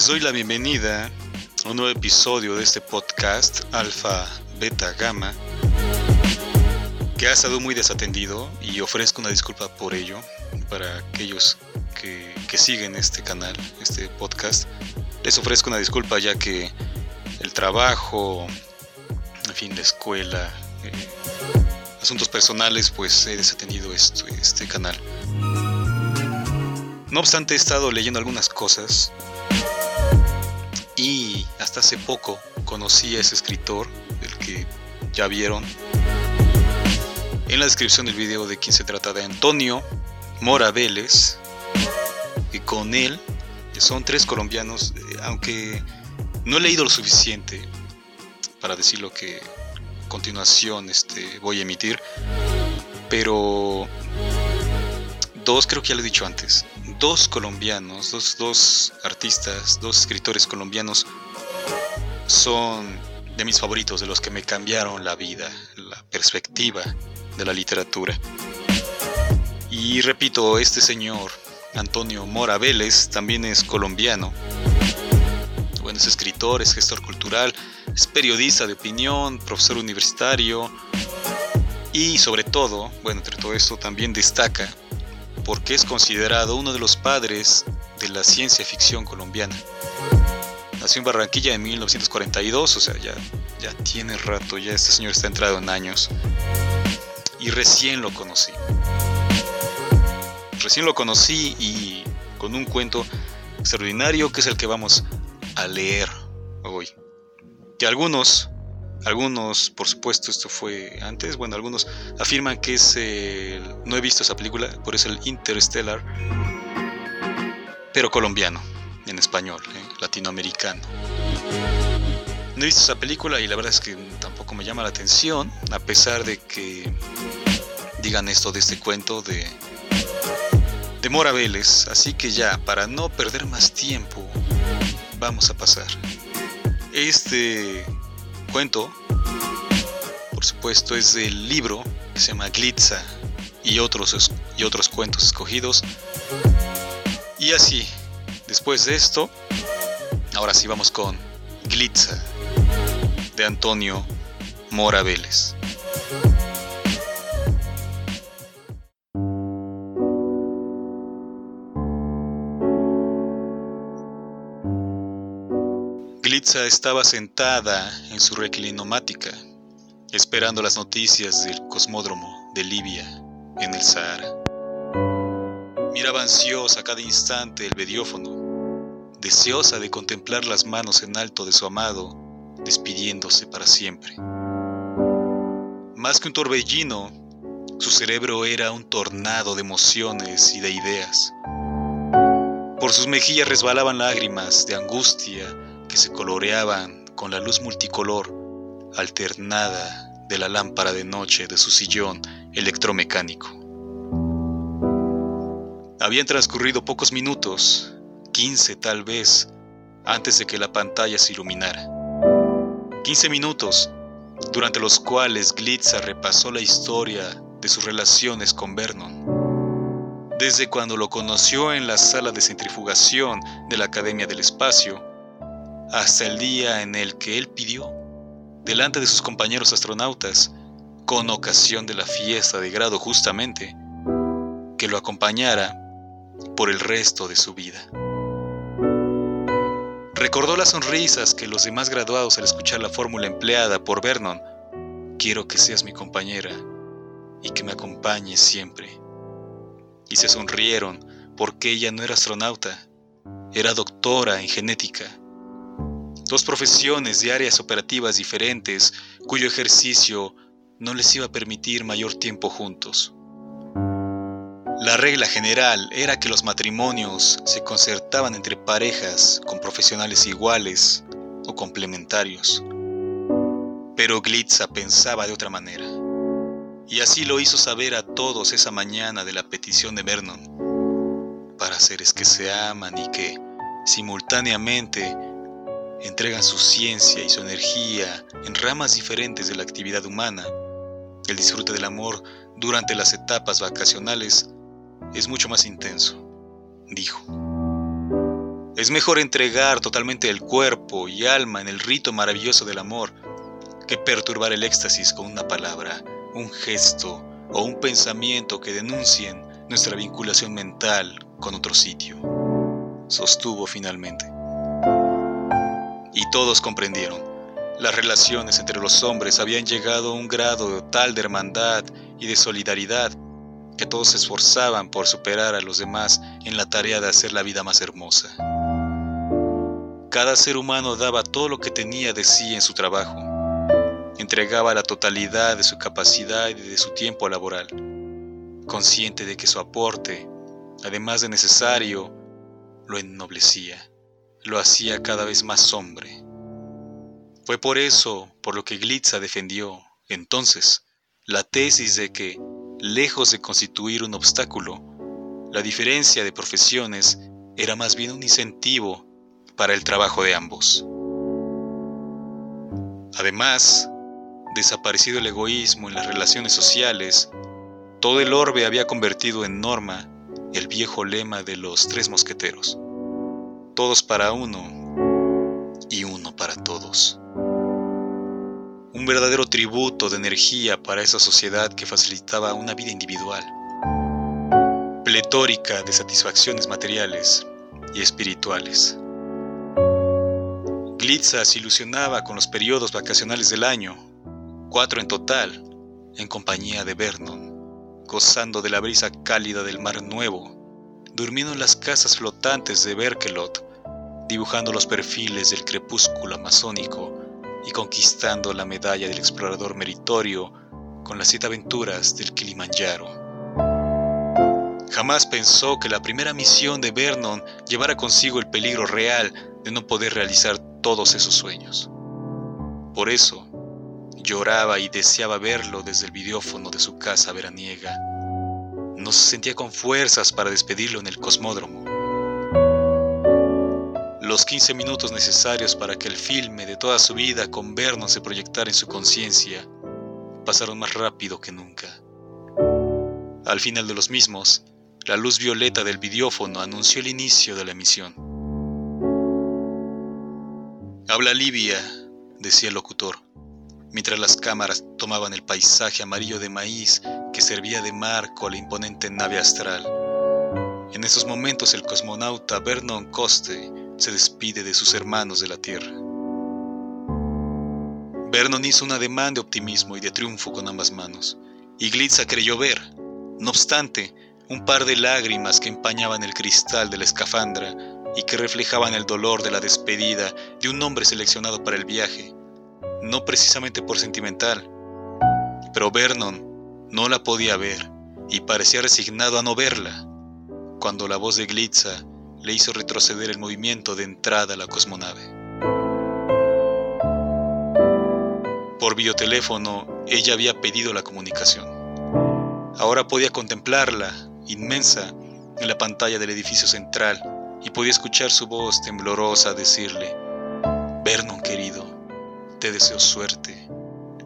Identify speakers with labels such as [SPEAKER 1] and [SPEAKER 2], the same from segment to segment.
[SPEAKER 1] Les doy la bienvenida a un nuevo episodio de este podcast Alfa Beta Gamma que ha estado muy desatendido y ofrezco una disculpa por ello para aquellos que, siguen este canal, este podcast. Les ofrezco una disculpa ya que el trabajo, en fin, la escuela, eh, asuntos personales, pues he desatendido esto, este canal. No obstante, he estado leyendo algunas cosas y hasta hace poco conocí a ese escritor, el que ya vieron. En la descripción del video de quien se trata de Antonio Mora Vélez, y con él son tres colombianos, eh, aunque no he leído lo suficiente para decir lo que a continuación este, voy a emitir, pero dos creo que ya lo he dicho antes, dos colombianos, dos, dos artistas, dos escritores colombianos son de mis favoritos, de los que me cambiaron la vida, la perspectiva de la literatura. Y repito, este señor, Antonio Mora Vélez, también es colombiano. Bueno, es escritor, es gestor cultural, es periodista de opinión, profesor universitario y sobre todo, bueno, entre todo esto también destaca porque es considerado uno de los padres de la ciencia ficción colombiana. Nació en Barranquilla en 1942, o sea, ya, ya tiene rato, ya este señor está entrado en años. Y recién lo conocí. Recién lo conocí y con un cuento extraordinario que es el que vamos a leer hoy. Que algunos algunos, por supuesto, esto fue antes. Bueno, algunos afirman que es el. No he visto esa película, por eso el Interstellar. Pero colombiano, en español, ¿eh? latinoamericano. No he visto esa película y la verdad es que tampoco me llama la atención, a pesar de que digan esto de este cuento de. de Mora Vélez. Así que ya, para no perder más tiempo, vamos a pasar. Este cuento, por supuesto, es del libro que se llama Glitza y otros, y otros cuentos escogidos. Y así, después de esto, ahora sí vamos con Glitza de Antonio Mora. Glitza estaba sentada en su reclinomática, esperando las noticias del cosmódromo de Libia, en el Sahara. Miraba ansiosa cada instante el mediófono, deseosa de contemplar las manos en alto de su amado, despidiéndose para siempre. Más que un torbellino, su cerebro era un tornado de emociones y de ideas. Por sus mejillas resbalaban lágrimas de angustia que se coloreaban con la luz multicolor alternada de la lámpara de noche de su sillón electromecánico. Habían transcurrido pocos minutos, quince tal vez, antes de que la pantalla se iluminara. Quince minutos, durante los cuales Glitza repasó la historia de sus relaciones con Vernon. Desde cuando lo conoció en la sala de centrifugación de la Academia del Espacio, hasta el día en el que él pidió, delante de sus compañeros astronautas, con ocasión de la fiesta de grado justamente, que lo acompañara por el resto de su vida. Recordó las sonrisas que los demás graduados al escuchar la fórmula empleada por Vernon, quiero que seas mi compañera y que me acompañes siempre. Y se sonrieron porque ella no era astronauta, era doctora en genética dos profesiones de áreas operativas diferentes cuyo ejercicio no les iba a permitir mayor tiempo juntos. La regla general era que los matrimonios se concertaban entre parejas con profesionales iguales o complementarios. Pero Glitza pensaba de otra manera. Y así lo hizo saber a todos esa mañana de la petición de Vernon. Para seres que se aman y que, simultáneamente, entregan su ciencia y su energía en ramas diferentes de la actividad humana, el disfrute del amor durante las etapas vacacionales es mucho más intenso, dijo. Es mejor entregar totalmente el cuerpo y alma en el rito maravilloso del amor que perturbar el éxtasis con una palabra, un gesto o un pensamiento que denuncien nuestra vinculación mental con otro sitio, sostuvo finalmente. Y todos comprendieron. Las relaciones entre los hombres habían llegado a un grado tal de hermandad y de solidaridad que todos se esforzaban por superar a los demás en la tarea de hacer la vida más hermosa. Cada ser humano daba todo lo que tenía de sí en su trabajo, entregaba la totalidad de su capacidad y de su tiempo laboral, consciente de que su aporte, además de necesario, lo ennoblecía, lo hacía cada vez más hombre. Fue por eso por lo que Glitza defendió, entonces, la tesis de que, lejos de constituir un obstáculo, la diferencia de profesiones era más bien un incentivo para el trabajo de ambos. Además, desaparecido el egoísmo en las relaciones sociales, todo el orbe había convertido en norma el viejo lema de los tres mosqueteros. Todos para uno y uno para todos. Un verdadero tributo de energía para esa sociedad que facilitaba una vida individual, pletórica de satisfacciones materiales y espirituales. Glitza se ilusionaba con los periodos vacacionales del año, cuatro en total, en compañía de Vernon, gozando de la brisa cálida del mar nuevo, durmiendo en las casas flotantes de Berkelot, dibujando los perfiles del crepúsculo amazónico y conquistando la medalla del explorador meritorio con las siete aventuras del Kilimanjaro. Jamás pensó que la primera misión de Vernon llevara consigo el peligro real de no poder realizar todos esos sueños. Por eso, lloraba y deseaba verlo desde el videófono de su casa veraniega. No se sentía con fuerzas para despedirlo en el cosmódromo. Los 15 minutos necesarios para que el filme de toda su vida con Vernon se proyectara en su conciencia pasaron más rápido que nunca. Al final de los mismos, la luz violeta del videófono anunció el inicio de la emisión. Habla Libia, decía el locutor, mientras las cámaras tomaban el paisaje amarillo de maíz que servía de marco a la imponente nave astral. En esos momentos el cosmonauta Vernon Coste se despide de sus hermanos de la Tierra. Vernon hizo un ademán de optimismo y de triunfo con ambas manos, y Glitza creyó ver, no obstante, un par de lágrimas que empañaban el cristal de la escafandra y que reflejaban el dolor de la despedida de un hombre seleccionado para el viaje, no precisamente por sentimental. Pero Vernon no la podía ver y parecía resignado a no verla, cuando la voz de Glitza le hizo retroceder el movimiento de entrada a la cosmonave. Por videoteléfono, ella había pedido la comunicación. Ahora podía contemplarla, inmensa, en la pantalla del edificio central, y podía escuchar su voz temblorosa decirle, Vernon querido, te deseo suerte,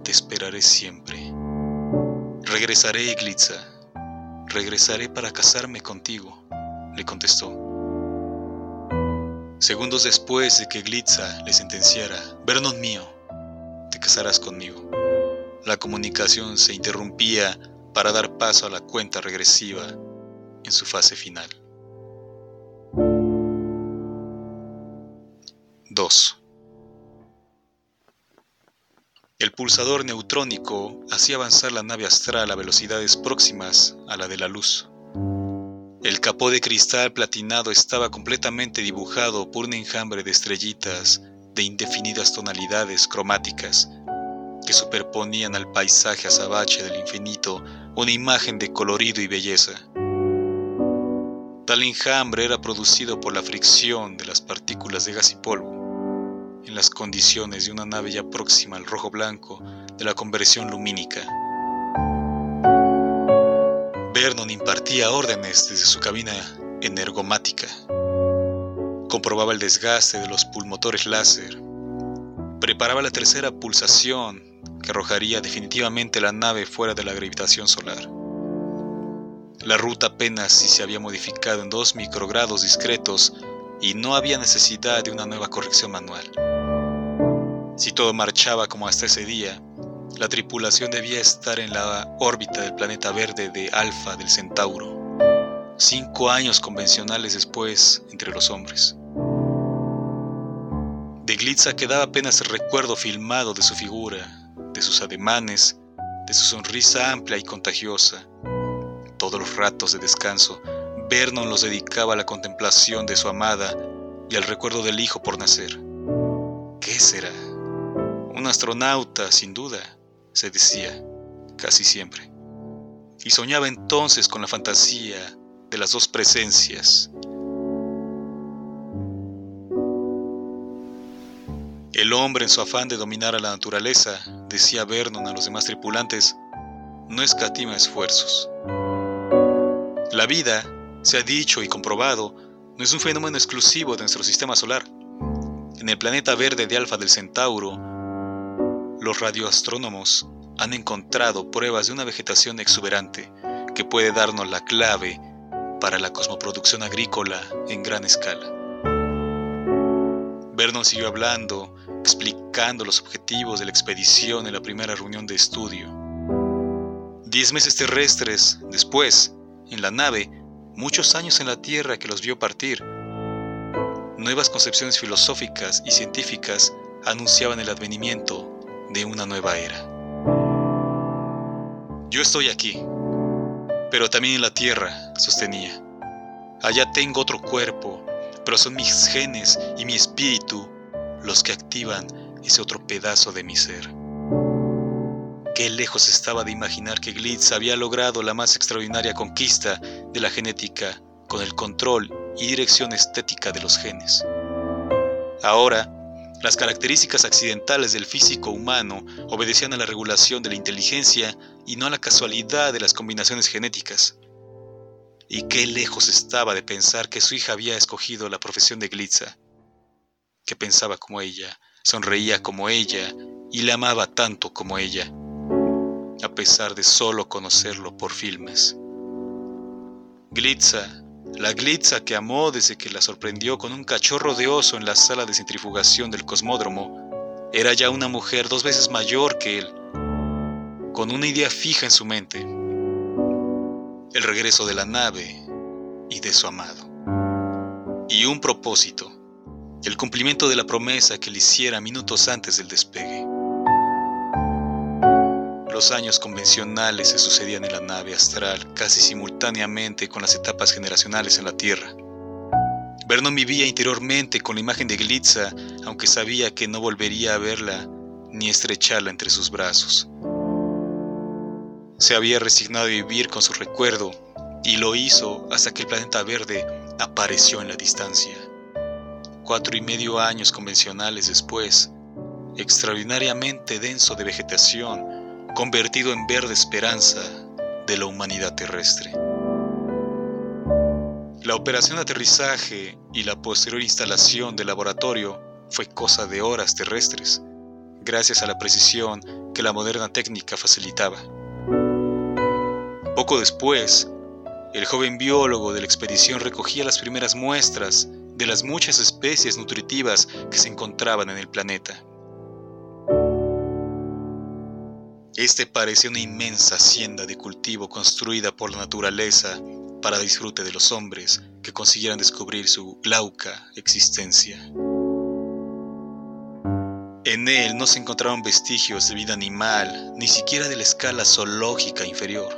[SPEAKER 1] te esperaré siempre. Regresaré, Iglitza, regresaré para casarme contigo, le contestó. Segundos después de que Glitza le sentenciara, Vernon mío, te casarás conmigo. La comunicación se interrumpía para dar paso a la cuenta regresiva en su fase final. 2. El pulsador neutrónico hacía avanzar la nave astral a velocidades próximas a la de la luz. El capó de cristal platinado estaba completamente dibujado por un enjambre de estrellitas de indefinidas tonalidades cromáticas que superponían al paisaje azabache del infinito una imagen de colorido y belleza. Tal enjambre era producido por la fricción de las partículas de gas y polvo en las condiciones de una nave ya próxima al rojo blanco de la conversión lumínica. Vernon impartía órdenes desde su cabina energomática. Comprobaba el desgaste de los pulmotores láser. Preparaba la tercera pulsación que arrojaría definitivamente la nave fuera de la gravitación solar. La ruta apenas si se había modificado en dos microgrados discretos y no había necesidad de una nueva corrección manual. Si todo marchaba como hasta ese día, la tripulación debía estar en la órbita del planeta verde de Alfa del Centauro, cinco años convencionales después entre los hombres. De Glitza quedaba apenas el recuerdo filmado de su figura, de sus ademanes, de su sonrisa amplia y contagiosa. Todos los ratos de descanso, Vernon los dedicaba a la contemplación de su amada y al recuerdo del hijo por nacer. ¿Qué será? Un astronauta, sin duda, se decía, casi siempre. Y soñaba entonces con la fantasía de las dos presencias, El hombre en su afán de dominar a la naturaleza, decía Vernon a los demás tripulantes, no escatima esfuerzos. La vida, se ha dicho y comprobado, no es un fenómeno exclusivo de nuestro sistema solar. En el planeta verde de Alfa del Centauro, los radioastrónomos han encontrado pruebas de una vegetación exuberante que puede darnos la clave para la cosmoproducción agrícola en gran escala. Vernon siguió hablando explicando los objetivos de la expedición en la primera reunión de estudio. Diez meses terrestres después, en la nave, muchos años en la Tierra que los vio partir, nuevas concepciones filosóficas y científicas anunciaban el advenimiento de una nueva era. Yo estoy aquí, pero también en la Tierra, sostenía. Allá tengo otro cuerpo, pero son mis genes y mi espíritu los que activan ese otro pedazo de mi ser. Qué lejos estaba de imaginar que Glitz había logrado la más extraordinaria conquista de la genética con el control y dirección estética de los genes. Ahora, las características accidentales del físico humano obedecían a la regulación de la inteligencia y no a la casualidad de las combinaciones genéticas. Y qué lejos estaba de pensar que su hija había escogido la profesión de Glitza que pensaba como ella, sonreía como ella y le amaba tanto como ella, a pesar de solo conocerlo por filmes. Glitza, la Glitza que amó desde que la sorprendió con un cachorro de oso en la sala de centrifugación del cosmódromo, era ya una mujer dos veces mayor que él, con una idea fija en su mente, el regreso de la nave y de su amado, y un propósito, el cumplimiento de la promesa que le hiciera minutos antes del despegue. Los años convencionales se sucedían en la nave astral casi simultáneamente con las etapas generacionales en la Tierra. Vernon vivía interiormente con la imagen de Glitza, aunque sabía que no volvería a verla ni estrecharla entre sus brazos. Se había resignado a vivir con su recuerdo y lo hizo hasta que el planeta verde apareció en la distancia cuatro y medio años convencionales después, extraordinariamente denso de vegetación, convertido en verde esperanza de la humanidad terrestre. La operación de aterrizaje y la posterior instalación del laboratorio fue cosa de horas terrestres, gracias a la precisión que la moderna técnica facilitaba. Poco después, el joven biólogo de la expedición recogía las primeras muestras de las muchas especies nutritivas que se encontraban en el planeta. Este parecía una inmensa hacienda de cultivo construida por la naturaleza para disfrute de los hombres que consiguieran descubrir su glauca existencia. En él no se encontraban vestigios de vida animal, ni siquiera de la escala zoológica inferior,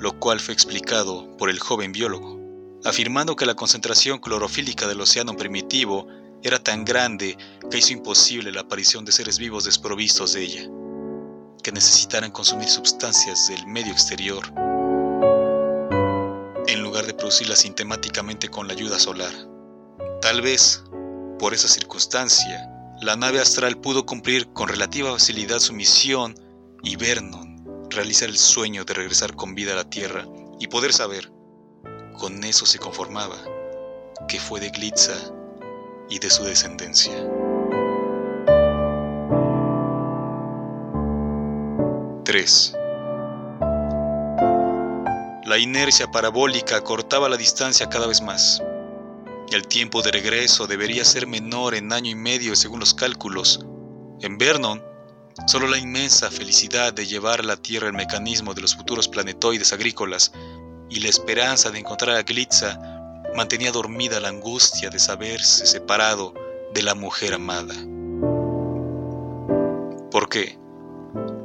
[SPEAKER 1] lo cual fue explicado por el joven biólogo afirmando que la concentración clorofílica del océano primitivo era tan grande que hizo imposible la aparición de seres vivos desprovistos de ella, que necesitaran consumir sustancias del medio exterior, en lugar de producirlas sintemáticamente con la ayuda solar. Tal vez, por esa circunstancia, la nave astral pudo cumplir con relativa facilidad su misión y Vernon realizar el sueño de regresar con vida a la Tierra y poder saber con eso se conformaba, que fue de Glitza y de su descendencia. Tres. La inercia parabólica cortaba la distancia cada vez más. el tiempo de regreso debería ser menor en año y medio según los cálculos. En Vernon, solo la inmensa felicidad de llevar a la Tierra el mecanismo de los futuros planetoides agrícolas y la esperanza de encontrar a Glitza mantenía dormida la angustia de saberse separado de la mujer amada. ¿Por qué?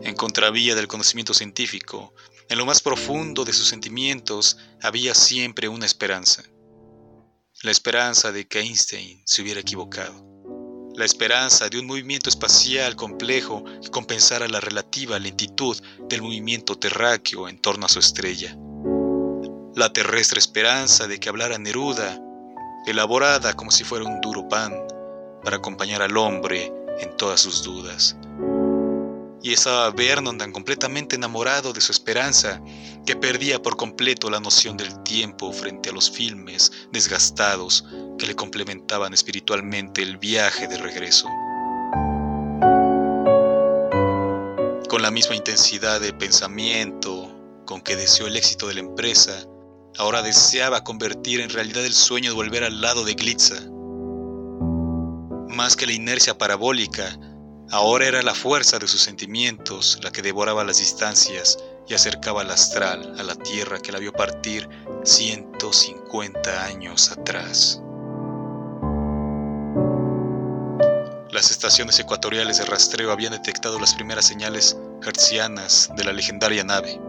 [SPEAKER 1] En contravía del conocimiento científico, en lo más profundo de sus sentimientos había siempre una esperanza. La esperanza de que Einstein se hubiera equivocado. La esperanza de un movimiento espacial complejo que compensara la relativa lentitud del movimiento terráqueo en torno a su estrella la terrestre esperanza de que hablara Neruda, elaborada como si fuera un duro pan, para acompañar al hombre en todas sus dudas. Y estaba Vernon tan completamente enamorado de su esperanza que perdía por completo la noción del tiempo frente a los filmes desgastados que le complementaban espiritualmente el viaje de regreso. Con la misma intensidad de pensamiento con que deseó el éxito de la empresa, Ahora deseaba convertir en realidad el sueño de volver al lado de Glitza. Más que la inercia parabólica, ahora era la fuerza de sus sentimientos la que devoraba las distancias y acercaba al astral a la tierra que la vio partir 150 años atrás. Las estaciones ecuatoriales de rastreo habían detectado las primeras señales hertzianas de la legendaria nave.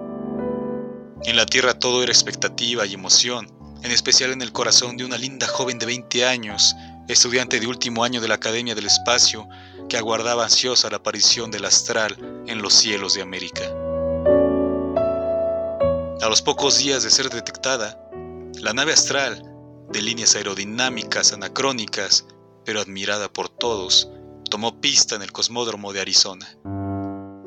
[SPEAKER 1] En la Tierra todo era expectativa y emoción, en especial en el corazón de una linda joven de 20 años, estudiante de último año de la Academia del Espacio, que aguardaba ansiosa la aparición del astral en los cielos de América. A los pocos días de ser detectada, la nave astral, de líneas aerodinámicas anacrónicas, pero admirada por todos, tomó pista en el cosmódromo de Arizona.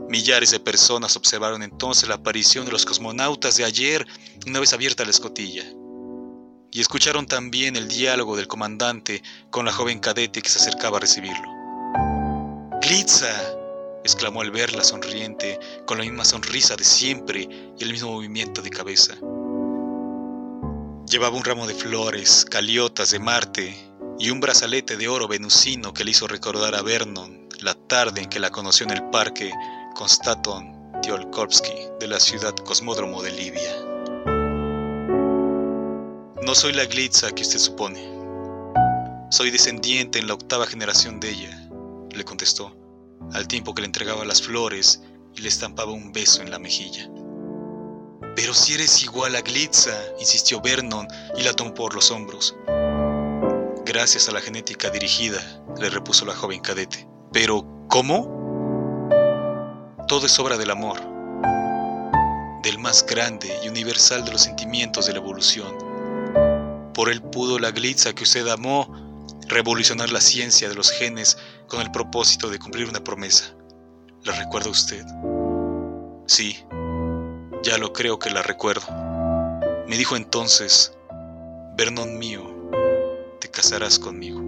[SPEAKER 1] Millares de personas observaron entonces la aparición de los cosmonautas de ayer una vez abierta la escotilla. Y escucharon también el diálogo del comandante con la joven cadete que se acercaba a recibirlo. ¡Glitza! exclamó al verla sonriente, con la misma sonrisa de siempre y el mismo movimiento de cabeza. Llevaba un ramo de flores, caliotas de Marte y un brazalete de oro venusino que le hizo recordar a Vernon la tarde en que la conoció en el parque Konstantin Tiolkovsky de la ciudad Cosmódromo de Libia. No soy la Glitza que usted supone. Soy descendiente en la octava generación de ella, le contestó, al tiempo que le entregaba las flores y le estampaba un beso en la mejilla. Pero si eres igual a Glitza, insistió Vernon y la tomó por los hombros. Gracias a la genética dirigida, le repuso la joven cadete. Pero, ¿cómo? Todo es obra del amor, del más grande y universal de los sentimientos de la evolución. Por él pudo la glitza que usted amó revolucionar la ciencia de los genes con el propósito de cumplir una promesa. ¿La recuerda usted? Sí, ya lo creo que la recuerdo. Me dijo entonces, Vernon mío, te casarás conmigo.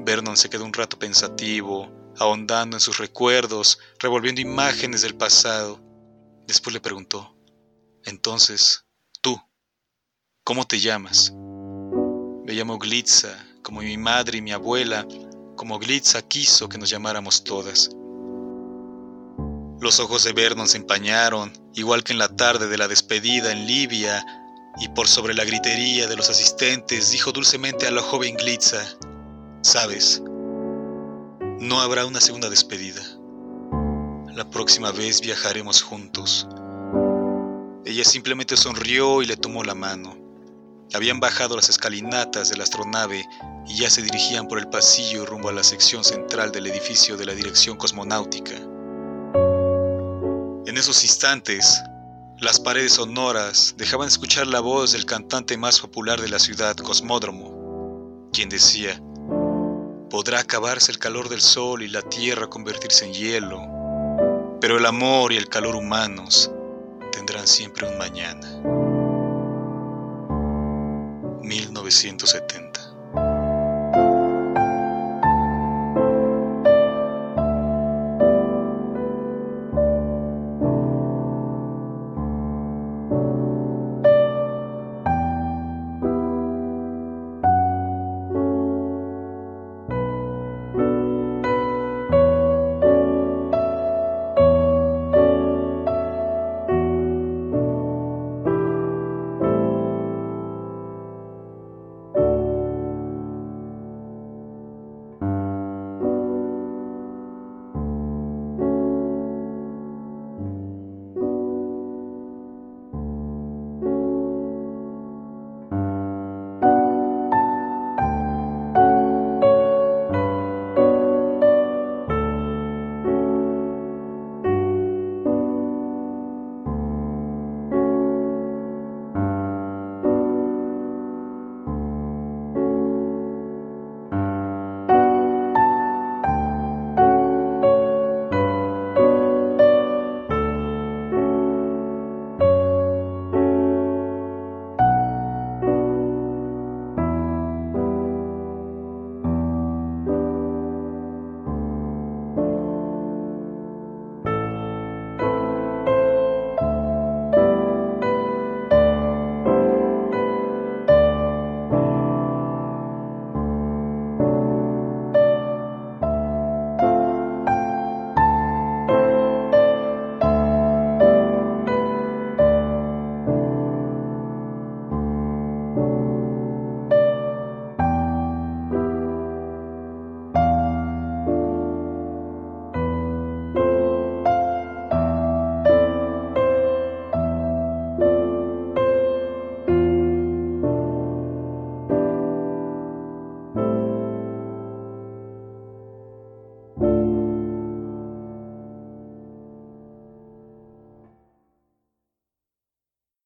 [SPEAKER 1] Vernon se quedó un rato pensativo, ahondando en sus recuerdos, revolviendo imágenes del pasado. Después le preguntó, entonces, tú, ¿cómo te llamas? Me llamo Glitza, como mi madre y mi abuela, como Glitza quiso que nos llamáramos todas. Los ojos de Vernon se empañaron, igual que en la tarde de la despedida en Libia, y por sobre la gritería de los asistentes dijo dulcemente a la joven Glitza, Sabes, no habrá una segunda despedida. La próxima vez viajaremos juntos. Ella simplemente sonrió y le tomó la mano. Habían bajado las escalinatas de la astronave y ya se dirigían por el pasillo rumbo a la sección central del edificio de la Dirección Cosmonáutica. En esos instantes, las paredes sonoras dejaban escuchar la voz del cantante más popular de la ciudad, Cosmódromo, quien decía, Podrá acabarse el calor del sol y la tierra convertirse en hielo, pero el amor y el calor humanos tendrán siempre un mañana. 1970